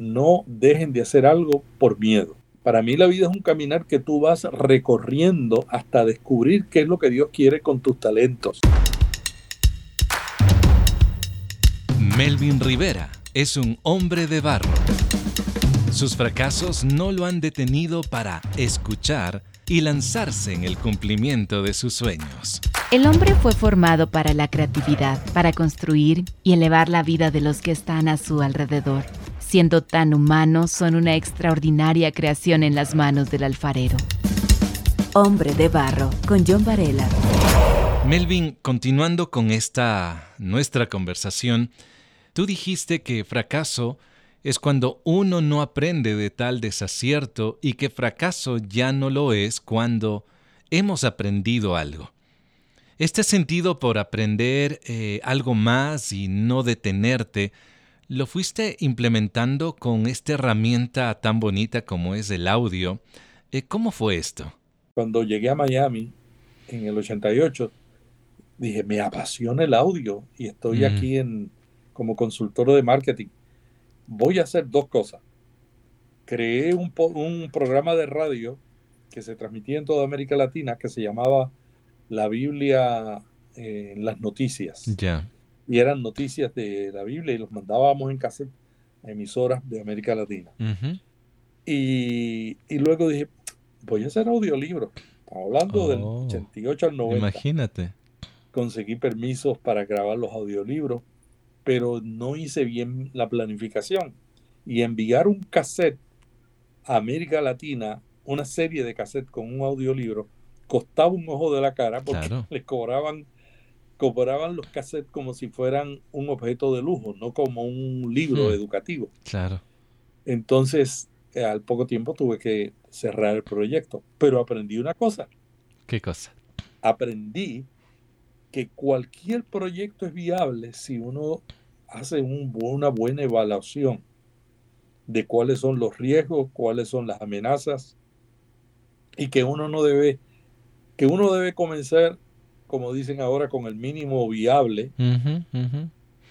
no dejen de hacer algo por miedo. Para mí la vida es un caminar que tú vas recorriendo hasta descubrir qué es lo que Dios quiere con tus talentos. Melvin Rivera es un hombre de barro. Sus fracasos no lo han detenido para escuchar y lanzarse en el cumplimiento de sus sueños. El hombre fue formado para la creatividad, para construir y elevar la vida de los que están a su alrededor. Siendo tan humanos, son una extraordinaria creación en las manos del alfarero. Hombre de Barro, con John Varela. Melvin, continuando con esta nuestra conversación, tú dijiste que fracaso es cuando uno no aprende de tal desacierto y que fracaso ya no lo es cuando hemos aprendido algo. Este sentido por aprender eh, algo más y no detenerte, ¿lo fuiste implementando con esta herramienta tan bonita como es el audio? Eh, ¿Cómo fue esto? Cuando llegué a Miami en el 88, dije, me apasiona el audio y estoy aquí en, como consultor de marketing voy a hacer dos cosas. Creé un, programa de radio que se transmitía en toda América Latina que se llamaba La Biblia en las noticias. Ya. Y eran noticias de la Biblia y los mandábamos en cassette a emisoras de América Latina. y, luego dije, voy a hacer audiolibros. hablando del 88 al 90. Imagínate. Conseguí permisos para grabar los audiolibros pero no hice bien la planificación. Y enviar un cassette a América Latina, una serie de cassette con un audiolibro, costaba un ojo de la cara porque les cobraban, cobraban los cassettes como si fueran un objeto de lujo, no como un libro hmm. educativo. Claro. Entonces, eh, al poco tiempo tuve que cerrar el proyecto, pero aprendí una cosa. ¿Qué cosa? Aprendí que cualquier proyecto es viable si uno hace una buena evaluación de cuáles son los riesgos, cuáles son las amenazas y que uno no debe, que uno debe comenzar, como dicen ahora, con el mínimo viable,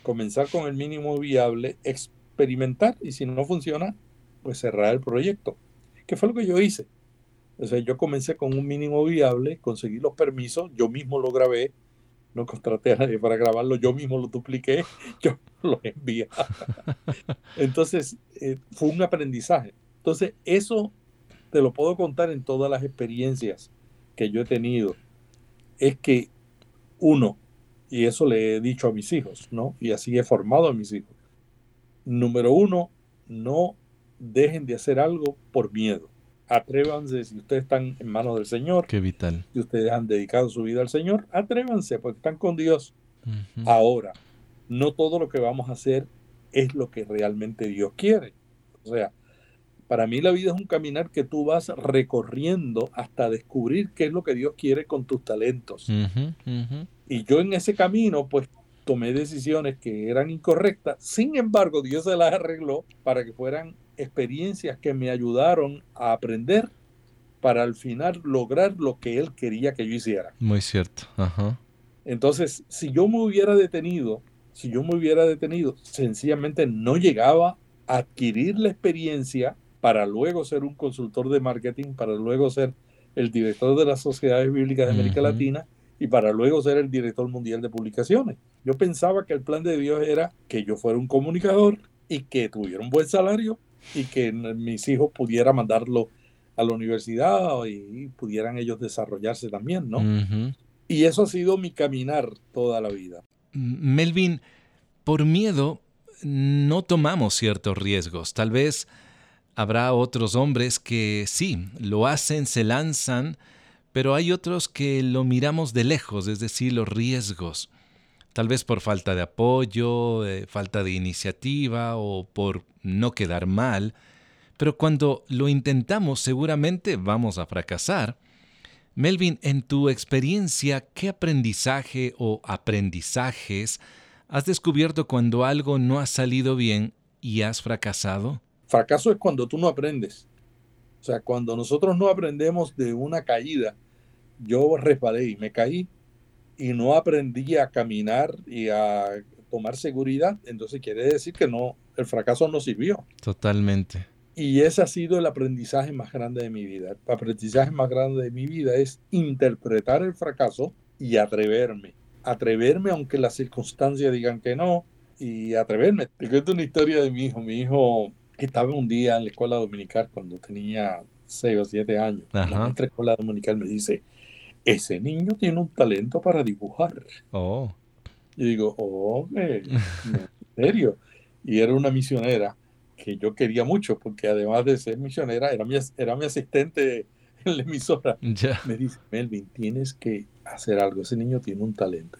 comenzar con el mínimo viable, experimentar y si no funciona, pues cerrar el proyecto. ¿Qué fue lo que yo hice? O sea, yo comencé con un mínimo viable, conseguí los permisos, yo mismo lo grabé, no contraté a nadie para grabarlo, yo mismo lo dupliqué, yo lo envié. Entonces, eh, fue un aprendizaje. Entonces, eso te lo puedo contar en todas las experiencias que yo he tenido. Es que uno, y eso le he dicho a mis hijos, ¿no? Y así he formado a mis hijos. Número uno, no dejen de hacer algo por miedo atrévanse, si ustedes están en manos del Señor, Qué vital. si ustedes han dedicado su vida al Señor, atrévanse, porque están con Dios. Ahora, no todo lo que vamos a hacer es lo que realmente Dios quiere. O sea, para mí la vida es un caminar que tú vas recorriendo hasta descubrir qué es lo que Dios quiere con tus talentos. Y yo en ese camino, pues tomé decisiones que eran incorrectas. Sin embargo, Dios se las arregló para que fueran experiencias que me ayudaron a aprender para al final lograr lo que él quería que yo hiciera. Muy cierto. Entonces, si yo me hubiera detenido, si yo me hubiera detenido, sencillamente no llegaba a adquirir la experiencia para luego ser un consultor de marketing, para luego ser el director de las sociedades bíblicas de América Latina y para luego ser el director mundial de publicaciones. Yo pensaba que el plan de Dios era que yo fuera un comunicador y que tuviera un buen salario y que mis hijos pudieran mandarlo a la universidad y, pudieran ellos desarrollarse también, ¿no? Y eso ha sido mi caminar toda la vida. Melvin, por miedo no tomamos ciertos riesgos. Tal vez habrá otros hombres que sí, lo hacen, se lanzan, pero hay otros que lo miramos de lejos, es decir, los riesgos tal vez por falta de apoyo, eh, falta de iniciativa o por no quedar mal, pero cuando lo intentamos seguramente vamos a fracasar. Melvin, en tu experiencia, ¿qué aprendizaje o aprendizajes has descubierto cuando algo no ha salido bien y has fracasado? Fracaso es cuando tú no aprendes. O sea, cuando nosotros no aprendemos de una caída, yo resbalé y me caí y no aprendí a caminar y a tomar seguridad, entonces quiere decir que no, el fracaso no sirvió. Totalmente. Y ese ha sido el aprendizaje más grande de mi vida. El aprendizaje más grande de mi vida es interpretar el fracaso y atreverme. Atreverme aunque las circunstancias digan que no y atreverme. Te cuento una historia de mi hijo. Mi hijo estaba un día en la escuela dominical cuando tenía 6 o 7 años. En la escuela dominical me dice, ese niño tiene un talento para dibujar. Oh. Y digo, oh, en serio. Y era una misionera que yo quería mucho, porque además de ser misionera, era mi, era mi asistente en la emisora. Me dice, Melvin, tienes que hacer algo, ese niño tiene un talento.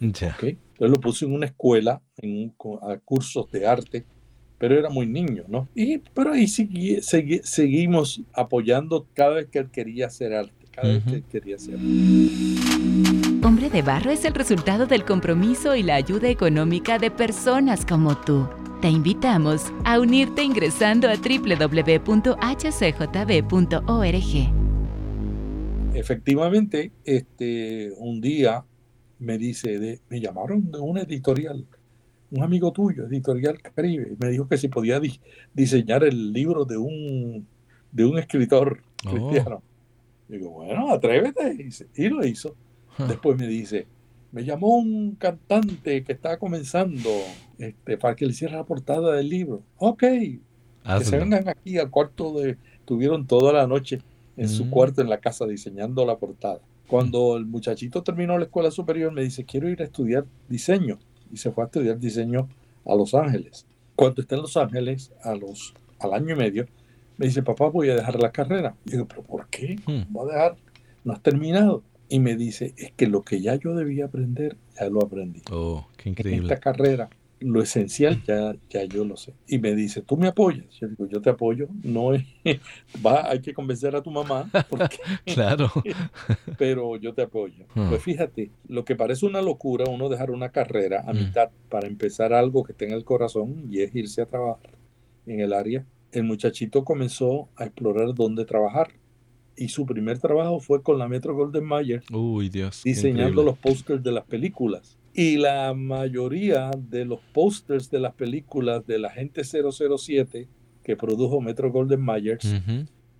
Entonces lo puse en una escuela, en a cursos de arte, pero era muy niño, ¿no? Y, pero ahí seguimos apoyando cada vez que él quería hacer arte, cada vez que él quería hacer Hombre de Barro es el resultado del compromiso y la ayuda económica de personas como tú. Te invitamos a unirte ingresando a www.hcjb.org. Efectivamente, este, un día me dice, me llamaron de una editorial, un amigo tuyo, editorial Caribe, me dijo que si podía diseñar el libro de un, de un escritor oh. cristiano. Digo, bueno, atrévete. Y, lo hizo. Después me dice, me llamó un cantante que estaba comenzando este, para que le hiciera la portada del libro. Ok, que se vengan aquí al cuarto de... Tuvieron toda la noche en su mm. cuarto en la casa diseñando la portada. Cuando el muchachito terminó la escuela superior me dice, quiero ir a estudiar diseño. Y se fue a estudiar diseño a Los Ángeles. Cuando está en Los Ángeles, a los, al año y medio, me dice, papá, voy a dejar la carrera. Y digo, pero ¿por qué? Hmm. Voy a dejar, no has terminado y me dice, es que lo que ya yo debía aprender, ya lo aprendí. Oh, qué increíble. En esta carrera, lo esencial ya, ya yo lo sé. Y me dice, ¿tú me apoyas? Yo digo, yo te apoyo. No es, va, hay que convencer a tu mamá. claro. pero yo te apoyo. Hmm. Pues fíjate, lo que parece una locura, uno dejar una carrera a hmm. mitad para empezar algo que tenga el corazón y es irse a trabajar en el área. El muchachito comenzó a explorar dónde trabajar y su primer trabajo fue con la Metro Golden Mayer. Uy, Dios. Diseñando los pósters de las películas. Y la mayoría de los pósters de las películas de la gente 007 que produjo Metro Golden Mayer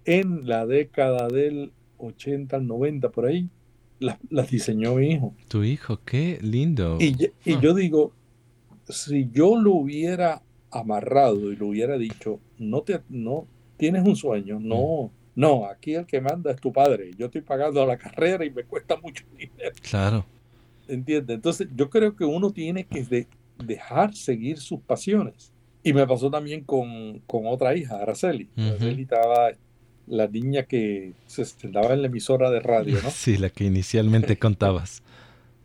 en la década del 80 al 90 por ahí, las, diseñó mi hijo. Tu hijo, qué lindo. Y, y ah. yo digo, si yo lo hubiera amarrado y lo hubiera dicho, no te no tienes un sueño, no no, aquí el que manda es tu padre. Yo estoy pagando la carrera y me cuesta mucho dinero. Claro. ¿Entiendes? Entonces, yo creo que uno tiene que dejar seguir sus pasiones. Y me pasó también con, otra hija, Araceli. Araceli estaba la niña que se sentaba en la emisora de radio, ¿no? Sí, la que inicialmente contabas.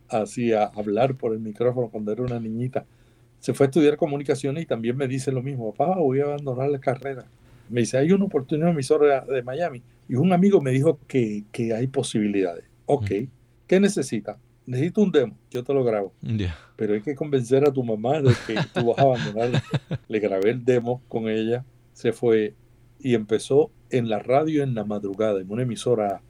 Hacía hablar por el micrófono cuando era una niñita. Se fue a estudiar comunicaciones y también me dice lo mismo, papá, voy a abandonar la carrera me dice, hay una oportunidad emisora de Miami. Y un amigo me dijo que, hay posibilidades. Ok, ¿qué necesita? Necesito un demo, yo te lo grabo. Pero hay que convencer a tu mamá de que tú vas a abandonar. Le grabé el demo con ella, se fue y empezó en la radio en la madrugada, en una emisora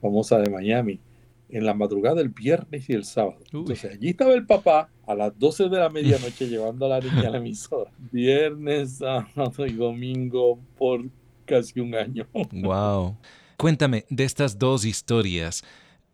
famosa de Miami en la madrugada del viernes y el sábado. Entonces allí estaba el papá a las 12 de la medianoche llevando a la niña a la emisora. Viernes, sábado y domingo por casi un año. Wow. Cuéntame de estas dos historias.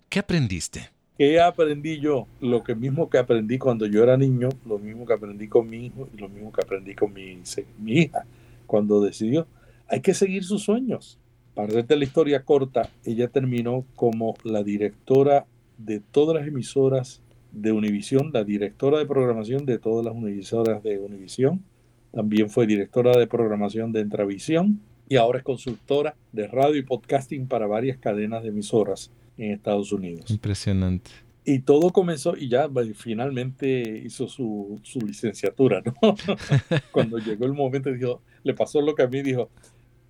¿Qué aprendiste? ¿Qué aprendí yo? Lo que mismo que aprendí cuando yo era niño, lo mismo que aprendí con mi hijo y lo mismo que aprendí con mi, mi hija cuando decidió. Hay que seguir sus sueños para hacerte la historia corta, ella terminó como la directora de todas las emisoras de Univisión, la directora de programación de todas las emisoras de Univisión. También fue directora de programación de Entravisión y ahora es consultora de radio y podcasting para varias cadenas de emisoras en Estados Unidos. Impresionante. Y todo comenzó y ya finalmente hizo su, su licenciatura, ¿no? Cuando llegó el momento, dijo, le pasó lo que a mí dijo,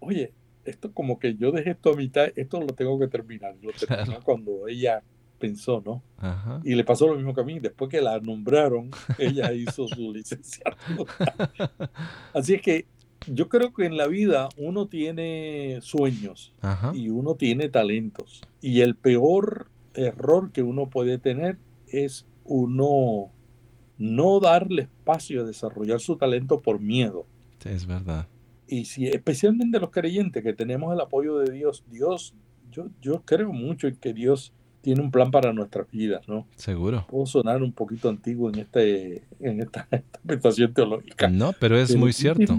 oye, esto como que yo dejé esto a mitad, esto lo tengo que terminar. Lo terminó cuando ella pensó, ¿no? Y le pasó lo mismo que a mí. Después que la nombraron, ella hizo su licenciatura. Así es que yo creo que en la vida uno tiene sueños y uno tiene talentos. Y el peor error que uno puede tener es uno no darle espacio a desarrollar su talento por miedo. Es verdad. Y si especialmente los creyentes que tenemos el apoyo de Dios, Dios, yo, yo creo mucho en que Dios tiene un plan para nuestras vidas, ¿no? Seguro. Puedo sonar un poquito antiguo en, este, en esta interpretación teológica. No, pero es muy cierto.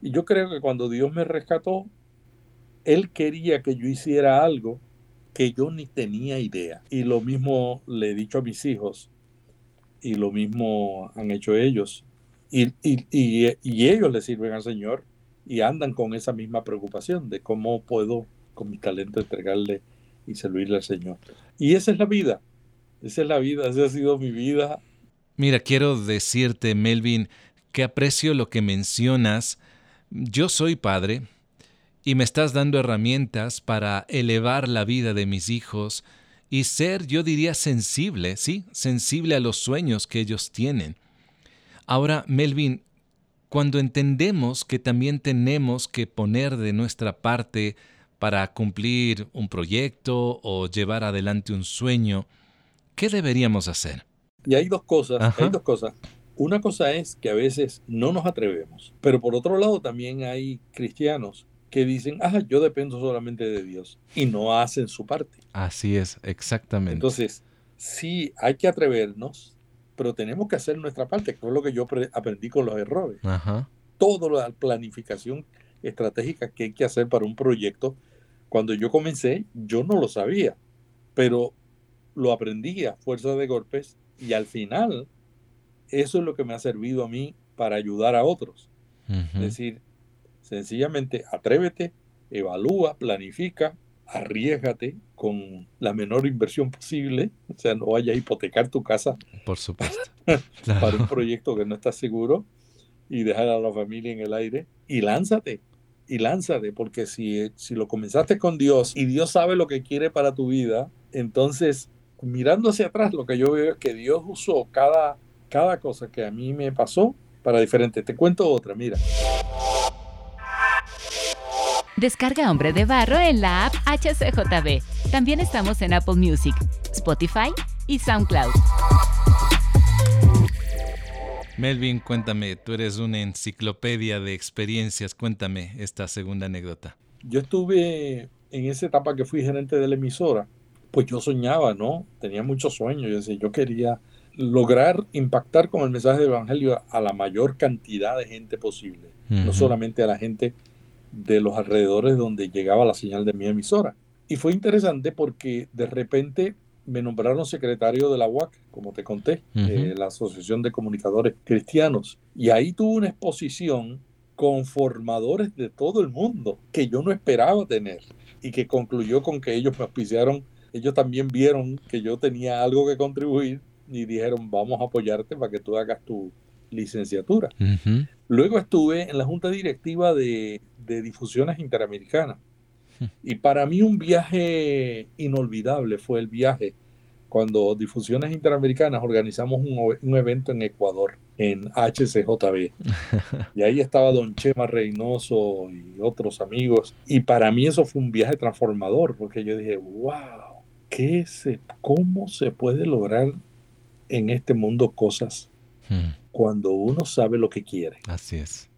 Y yo creo que cuando Dios me rescató, Él quería que yo hiciera algo que yo ni tenía idea. Y lo mismo le he dicho a mis hijos, y lo mismo han hecho ellos. Y, y, y, ellos le sirven al Señor y andan con esa misma preocupación de cómo puedo con mi talento entregarle y servirle al Señor. Y esa es la vida, esa es la vida, esa ha sido mi vida. Mira, quiero decirte, Melvin, que aprecio lo que mencionas. Yo soy padre y me estás dando herramientas para elevar la vida de mis hijos y ser, yo diría, sensible, ¿sí? Sensible a los sueños que ellos tienen. Ahora, Melvin, cuando entendemos que también tenemos que poner de nuestra parte para cumplir un proyecto o llevar adelante un sueño, ¿qué deberíamos hacer? Y hay dos cosas, hay dos cosas. Una cosa es que a veces no nos atrevemos, pero por otro lado también hay cristianos que dicen, ah, yo dependo solamente de Dios y no hacen su parte. Así es, exactamente. Entonces, sí, hay que atrevernos, pero tenemos que hacer nuestra parte, que es lo que yo aprendí con los errores. Ajá. Toda la planificación estratégica que hay que hacer para un proyecto. Cuando yo comencé, yo no lo sabía, pero lo aprendí a fuerza de golpes y al final eso es lo que me ha servido a mí para ayudar a otros. Es decir, sencillamente atrévete, evalúa, planifica, arriesgate con la menor inversión posible, o sea, no vayas a hipotecar tu casa. Por supuesto. para un proyecto que no estás seguro y dejar a la familia en el aire y lánzate y lánzate, porque si, si lo comenzaste con Dios y Dios sabe lo que quiere para tu vida, entonces mirando hacia atrás, lo que yo veo es que Dios usó cada, cada cosa que a mí me pasó para diferente. Te cuento otra, mira. Descarga Hombre de Barro en la app HCJB. También estamos en Apple Music, Spotify y SoundCloud. Melvin, cuéntame, tú eres una enciclopedia de experiencias, cuéntame esta segunda anécdota. Yo estuve en esa etapa que fui gerente de la emisora, pues yo soñaba, ¿no? Tenía muchos sueños, yo decía, yo quería lograr impactar con el mensaje del Evangelio a la mayor cantidad de gente posible, no solamente a la gente de los alrededores donde llegaba la señal de mi emisora. Y fue interesante porque de repente me nombraron secretario de la UAC, como te conté, eh, la Asociación de Comunicadores Cristianos. Y ahí tuve una exposición con formadores de todo el mundo que yo no esperaba tener y que concluyó con que ellos me auspiciaron, ellos también vieron que yo tenía algo que contribuir y dijeron, vamos a apoyarte para que tú hagas tu licenciatura. Luego estuve en la junta directiva de, de difusiones interamericanas y para mí un viaje inolvidable fue el viaje cuando Difusiones Interamericanas organizamos un, evento en Ecuador, en HCJB. Y ahí estaba don Chema Reynoso y otros amigos. Y para mí eso fue un viaje transformador, porque yo dije, wow, ¿qué se, ¿cómo se puede lograr en este mundo cosas hmm. Cuando uno sabe lo que quiere? Así es.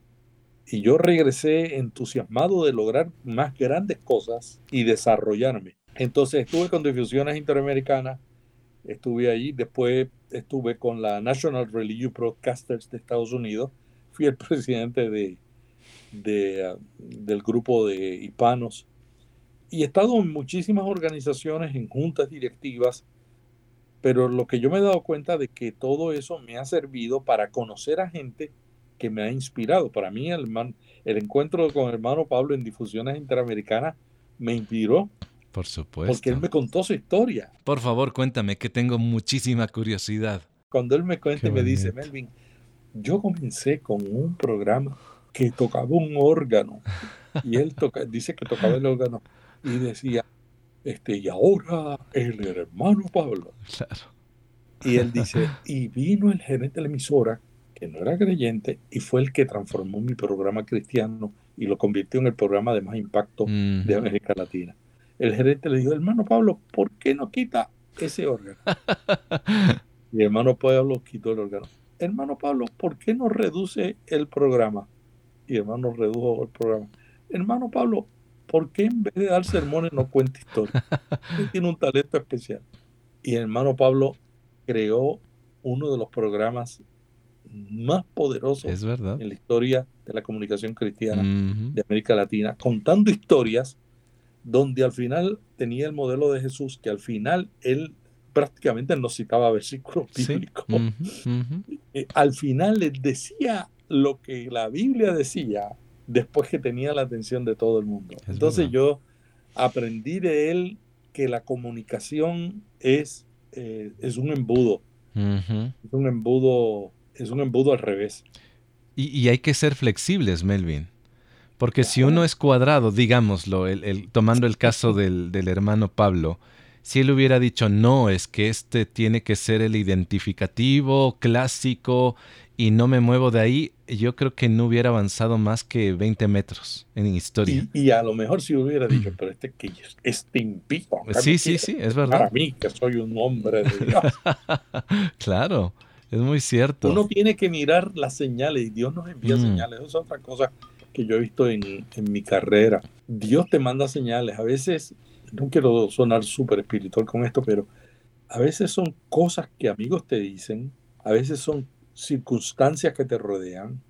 Y yo regresé entusiasmado de lograr más grandes cosas y desarrollarme. Entonces estuve con difusiones interamericanas, estuve ahí, después estuve con la National Religious Broadcasters de Estados Unidos, fui el presidente de, de, del grupo de hispanos y he estado en muchísimas organizaciones, en juntas directivas, pero lo que yo me he dado cuenta de que todo eso me ha servido para conocer a gente que me ha inspirado. Para mí, el, el encuentro con el hermano Pablo en difusiones interamericanas me inspiró. Por supuesto. Porque él me contó su historia. Por favor, cuéntame, que tengo muchísima curiosidad. Cuando él me cuenta y me dice, Melvin, yo comencé con un programa que tocaba un órgano. Y él toca, dice que tocaba el órgano y decía, este, y ahora el hermano Pablo. Claro. Y él dice, y vino el gerente de la emisora que no era creyente y fue el que transformó mi programa cristiano y lo convirtió en el programa de más impacto de América Latina. El gerente le dijo, hermano Pablo, ¿por qué no quita ese órgano? y hermano Pablo quitó el órgano. hermano Pablo, ¿por qué no reduce el programa? Y hermano redujo el programa. Hermano Pablo, ¿por qué en vez de dar sermones no cuenta historia? tiene un talento especial. Y el hermano Pablo creó uno de los programas más poderosos en la historia de la comunicación cristiana de América Latina, contando historias donde al final tenía el modelo de Jesús, que al final él prácticamente no citaba versículos bíblicos. Eh, al final les decía lo que la Biblia decía después que tenía la atención de todo el mundo. Entonces yo aprendí de él que la comunicación es, eh, es un embudo. Es un embudo, es un embudo al revés. Y, hay que ser flexibles, Melvin. Porque si uno es cuadrado, digámoslo, el, tomando el caso del, del, hermano Pablo, si él hubiera dicho, no, es que este tiene que ser el identificativo, clásico, y no me muevo de ahí, yo creo que no hubiera avanzado más que 20 metros en historia. Y, a lo mejor si hubiera dicho, pero este que este impito. Sí, sí, sí, es verdad. Para mí, que soy un hombre de Dios. claro, es muy cierto. Uno tiene que mirar las señales y Dios nos envía mm. señales. Eso es otra cosa que yo he visto en, en mi carrera. Dios te manda señales. A veces, no quiero sonar súper espiritual con esto, pero a veces son cosas que amigos te dicen, a veces son circunstancias que te rodean,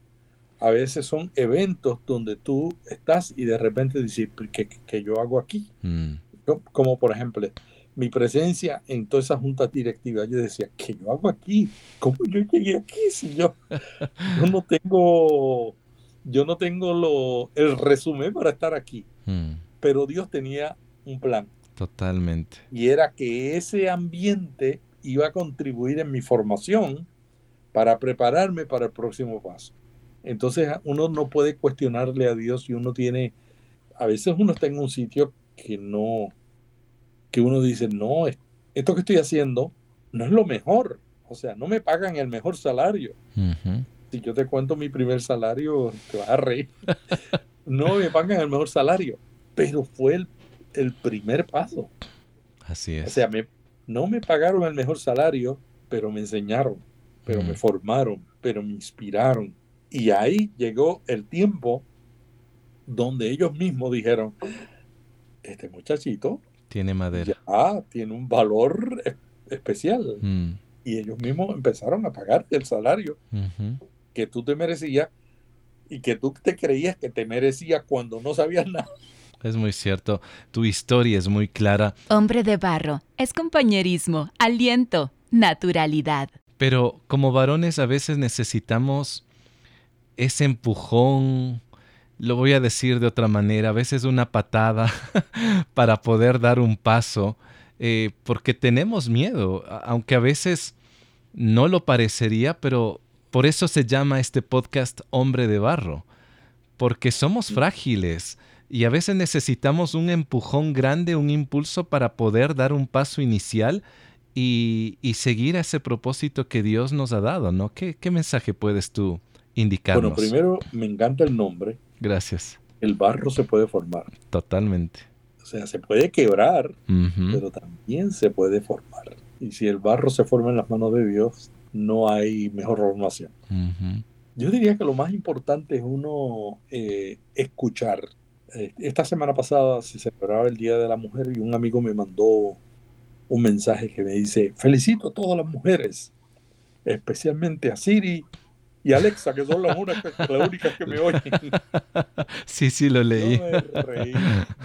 a veces son eventos donde tú estás y de repente dices, ¿qué, yo hago aquí? Mm. como por ejemplo, mi presencia en toda esa junta directiva, yo decía, ¿qué yo hago aquí? ¿Cómo yo llegué aquí si yo, no tengo, yo no tengo lo, el resumen para estar aquí? Mm. Pero Dios tenía un plan. Totalmente. Y era que ese ambiente iba a contribuir en mi formación para prepararme para el próximo paso. Entonces uno no puede cuestionarle a Dios y uno tiene, a veces uno está en un sitio que no, que uno dice, no, esto que estoy haciendo no es lo mejor. O sea, no me pagan el mejor salario. Si yo te cuento mi primer salario, te vas a reír. no me pagan el mejor salario, pero fue el, el primer paso. Así es. O sea, me, no me pagaron el mejor salario, pero me enseñaron pero me formaron, pero me inspiraron. Y ahí llegó el tiempo donde ellos mismos dijeron, este muchachito tiene madera. Ya tiene un valor especial. Mm. Y ellos mismos empezaron a pagarte el salario que tú te merecías y que tú te creías que te merecías cuando no sabías nada. Es muy cierto. Tu historia es muy clara. Hombre de barro. Es compañerismo, aliento, naturalidad. Pero como varones a veces necesitamos ese empujón, lo voy a decir de otra manera, a veces una patada para poder dar un paso, eh, porque tenemos miedo, aunque a veces no lo parecería, pero por eso se llama este podcast Hombre de Barro, porque somos frágiles y a veces necesitamos un empujón grande, un impulso para poder dar un paso inicial y, y, seguir ese propósito que Dios nos ha dado, ¿no? ¿Qué, qué mensaje puedes tú indicarnos? Bueno, primero me encanta el nombre. Gracias. El barro se puede formar. Totalmente. O sea, se puede quebrar, pero también se puede formar. Y si el barro se forma en las manos de Dios, no hay mejor formación. Yo diría que lo más importante es uno eh, escuchar. Eh, esta semana pasada se celebraba el Día de la Mujer y un amigo me mandó un mensaje que me dice, felicito a todas las mujeres, especialmente a Siri y Alexa, que son las, únicas, que me oyen. Sí, sí, lo leí. Yo me reí,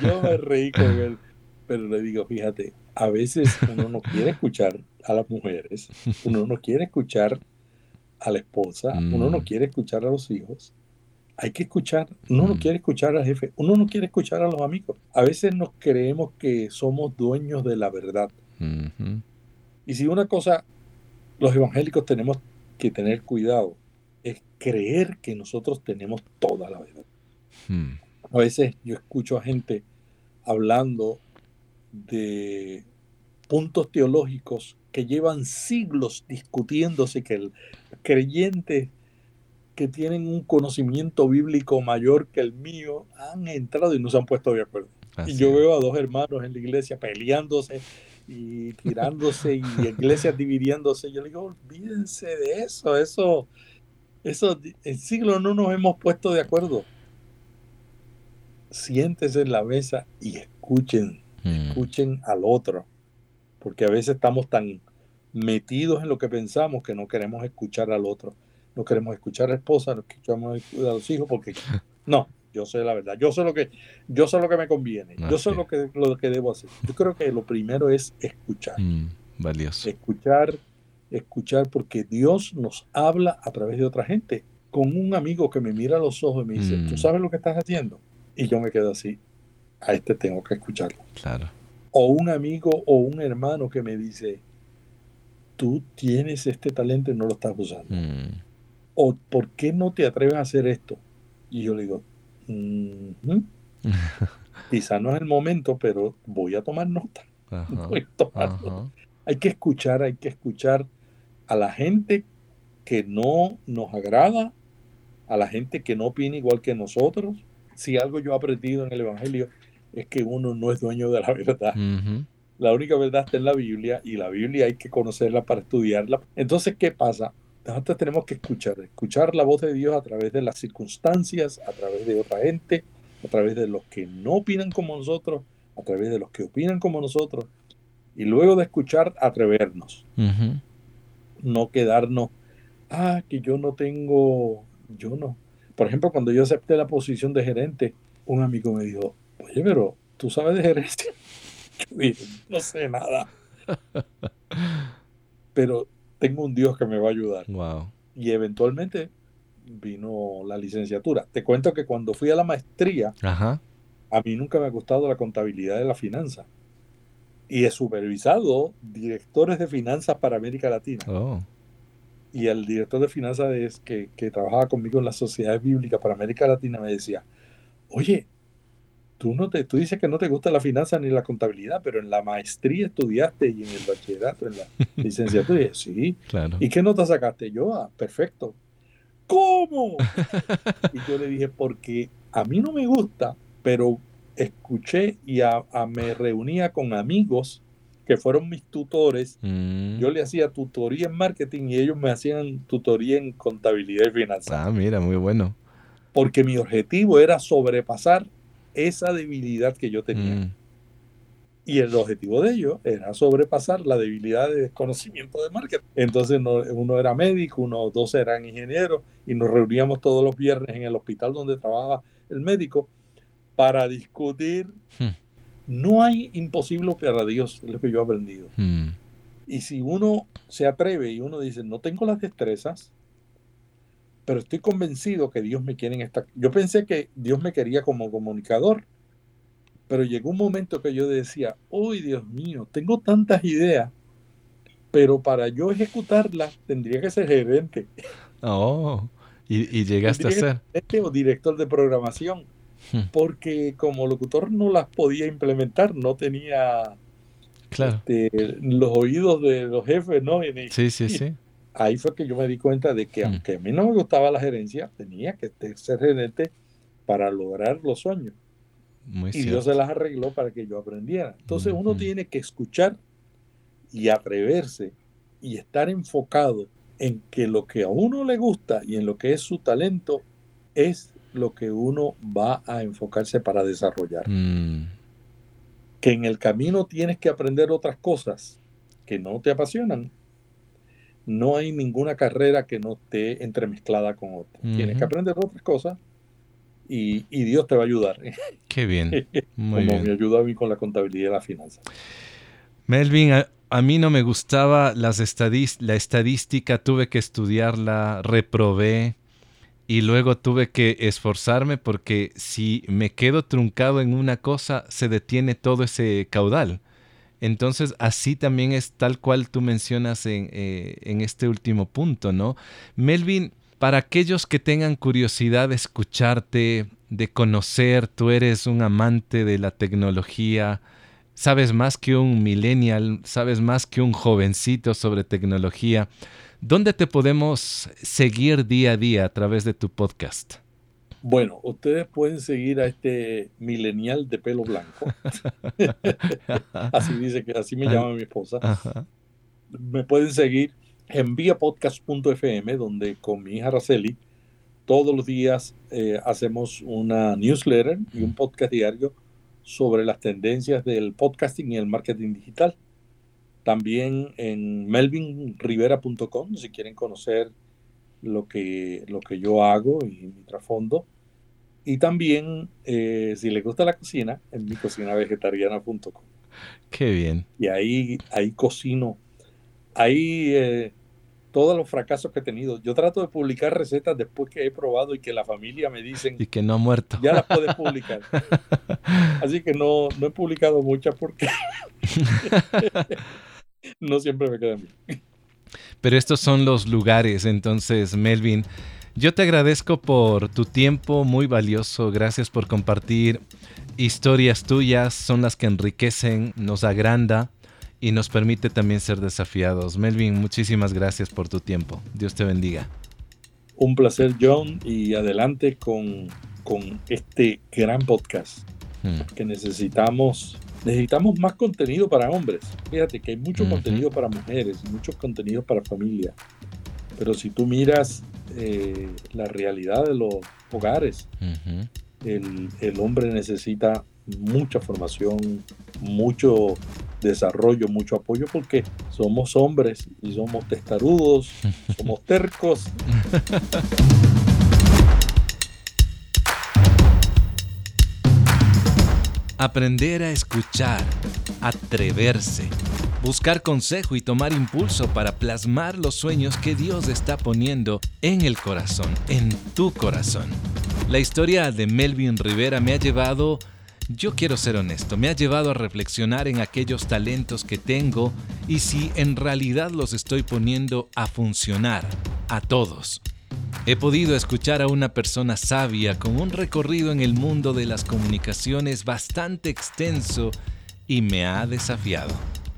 yo me reí con él, pero le digo, fíjate, a veces uno no quiere escuchar a las mujeres, uno no quiere escuchar a la esposa, uno no mm. quiere escuchar a los hijos, hay que escuchar, uno no mm. quiere escuchar al jefe, uno no quiere escuchar a los amigos. A veces nos creemos que somos dueños de la verdad. Y si una cosa los evangélicos tenemos que tener cuidado es creer que nosotros tenemos toda la verdad. Hmm. A veces yo escucho a gente hablando de puntos teológicos que llevan siglos discutiéndose, que el creyente que tienen un conocimiento bíblico mayor que el mío han entrado y no se han puesto de acuerdo. y yo veo a dos hermanos en la iglesia peleándose y tirándose y iglesias dividiéndose. Yo le digo, olvídense de eso, eso, eso, en siglo no nos hemos puesto de acuerdo. Siéntese en la mesa y escuchen, mm. escuchen al otro, porque a veces estamos tan metidos en lo que pensamos que no queremos escuchar al otro. No queremos escuchar a la esposa, no escuchamos a los hijos, porque no, yo sé la verdad, yo sé lo que, yo sé lo que me conviene, yo sé lo que, lo que debo hacer. Yo creo que lo primero es escuchar. Mm, valioso. Escuchar, escuchar, porque Dios nos habla a través de otra gente. Con un amigo que me mira a los ojos y me dice, ¿tú mm. sabes lo que estás haciendo? Y yo me quedo así, a este tengo que escucharlo. Claro. O un amigo o un hermano que me dice, tú tienes este talento y no lo estás usando. Mm. O ¿por qué no te atreves a hacer esto? Y yo le digo, Quizá no es el momento, pero voy a tomar nota. Hay que escuchar, hay que escuchar a la gente que no nos agrada, a la gente que no opina igual que nosotros. Si algo yo he aprendido en el Evangelio es que uno no es dueño de la verdad. La única verdad está en la Biblia y la Biblia hay que conocerla para estudiarla. Entonces, ¿qué pasa? Nosotros tenemos que escuchar, escuchar la voz de Dios a través de las circunstancias, a través de otra gente, a través de los que no opinan como nosotros, a través de los que opinan como nosotros, y luego de escuchar, atrevernos. No quedarnos, ah, que yo no tengo, yo no. Por ejemplo, cuando yo acepté la posición de gerente, un amigo me dijo, oye, pero tú sabes de gerencia. Yo dije, no sé nada. Pero tengo un Dios que me va a ayudar. Y eventualmente vino la licenciatura. Te cuento que cuando fui a la maestría, a mí nunca me ha gustado la contabilidad de la finanza. Y he supervisado directores de finanzas para América Latina. Oh. Y el director de finanzas que, que trabajaba conmigo en las sociedades bíblicas para América Latina me decía, oye, tú, no te, tú dices que no te gusta la finanza ni la contabilidad, pero en la maestría estudiaste y en el bachillerato, en la licenciatura, sí. Claro. ¿Y qué nota sacaste? Yo, ah, perfecto. ¿Cómo? y yo le dije, porque a mí no me gusta, pero escuché y me reunía con amigos que fueron mis tutores. Mm. Yo le hacía tutoría en marketing y ellos me hacían tutoría en contabilidad y finanzas. Ah, mira, muy bueno. Porque mi objetivo era sobrepasar esa debilidad que yo tenía. Mm. Y el objetivo de ello era sobrepasar la debilidad de desconocimiento de marketing. Entonces uno era médico, uno dos eran ingenieros y nos reuníamos todos los viernes en el hospital donde trabajaba el médico para discutir. Hmm. No hay imposible para Dios, es lo que yo he aprendido. Hmm. Y si uno se atreve y uno dice, no tengo las destrezas, pero estoy convencido que Dios me quiere en esta... Yo pensé que Dios me quería como comunicador, pero llegó un momento que yo decía, uy Dios mío, tengo tantas ideas, pero para yo ejecutarlas tendría que ser gerente. Oh, y, llegaste a ser. O director de programación, hmm. porque como locutor no las podía implementar, no tenía claro. Este, los oídos de los jefes, ¿no? sí, sí, sí ahí fue que yo me di cuenta de que mm. aunque a mí no me gustaba la gerencia, tenía que ser gerente para lograr los sueños. y Dios se las arregló para que yo aprendiera. Entonces uno tiene que escuchar y atreverse y estar enfocado en que lo que a uno le gusta y en lo que es su talento es lo que uno va a enfocarse para desarrollar. Mm. Que en el camino tienes que aprender otras cosas que no te apasionan, no hay ninguna carrera que no esté entremezclada con otra. Tienes que aprender otras cosas y, Dios te va a ayudar. Qué bien. Muy Como me ayudó a mí con la contabilidad y la finanza. Melvin, a, mí no me gustaba las la estadística, tuve que estudiarla, reprobé y luego tuve que esforzarme porque si me quedo truncado en una cosa, se detiene todo ese caudal. Entonces, así también es tal cual tú mencionas eh, en, este último punto, ¿no? Melvin, para aquellos que tengan curiosidad de escucharte, de conocer, tú eres un amante de la tecnología, sabes más que un millennial, sabes más que un jovencito sobre tecnología. ¿Dónde te podemos seguir día a día a través de tu podcast? Bueno, ustedes pueden seguir a este milenial de pelo blanco. así dice que así me llama mi esposa. Me pueden seguir en viapodcast.fm, donde con mi hija Araceli todos los días eh, hacemos una newsletter y un podcast diario sobre las tendencias del podcasting y el marketing digital. También en melvinrivera.com, si quieren conocer lo que, lo que yo hago y mi trasfondo. Y también, eh, si les gusta la cocina, en mi cocinavegetariana.com. Qué bien. Y ahí, ahí cocino. Ahí eh, todos los fracasos que he tenido. Yo trato de publicar recetas después que he probado y que la familia me dicen... Y que no ha muerto. Ya las puedes publicar. Así que no, no he publicado muchas porque no siempre me quedan bien. Pero estos son los lugares, entonces, Melvin. Yo te agradezco por tu tiempo muy valioso. Gracias por compartir historias tuyas. Son las que enriquecen, nos agranda y nos permite también ser desafiados. Melvin, muchísimas gracias por tu tiempo. Dios te bendiga. Un placer, John, y adelante con, este gran podcast hmm. que necesitamos necesitamos más contenido para hombres. Fíjate que hay mucho contenido para mujeres y muchos contenidos para familia. Pero si tú miras eh, la realidad de los hogares, el, el, hombre necesita mucha formación, mucho desarrollo, mucho apoyo, porque somos hombres y somos testarudos, somos tercos. Aprender a escuchar, atreverse, buscar consejo y tomar impulso para plasmar los sueños que Dios está poniendo en el corazón, en tu corazón. La historia de Melvin Rivera me ha llevado, yo quiero ser honesto, me ha llevado a reflexionar en aquellos talentos que tengo y si en realidad los estoy poniendo a funcionar a todos. He podido escuchar a una persona sabia con un recorrido en el mundo de las comunicaciones bastante extenso y me ha desafiado.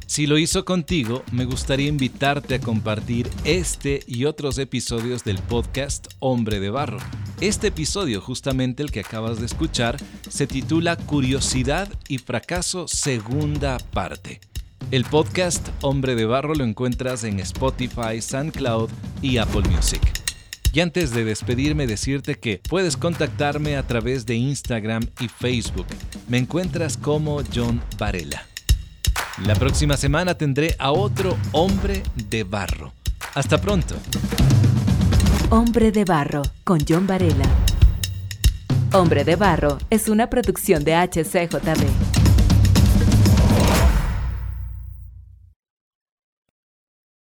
Si lo hizo contigo, me gustaría invitarte a compartir este y otros episodios del podcast Hombre de Barro. Este episodio, justamente el que acabas de escuchar, se titula Curiosidad y Fracaso Segunda Parte. El podcast Hombre de Barro lo encuentras en Spotify, SoundCloud y Apple Music. Y antes de despedirme decirte que puedes contactarme a través de Instagram y Facebook. Me encuentras como John Varela. La próxima semana tendré a otro hombre de barro. Hasta pronto. Hombre de barro con John Varela. Hombre de barro es una producción de HCJB.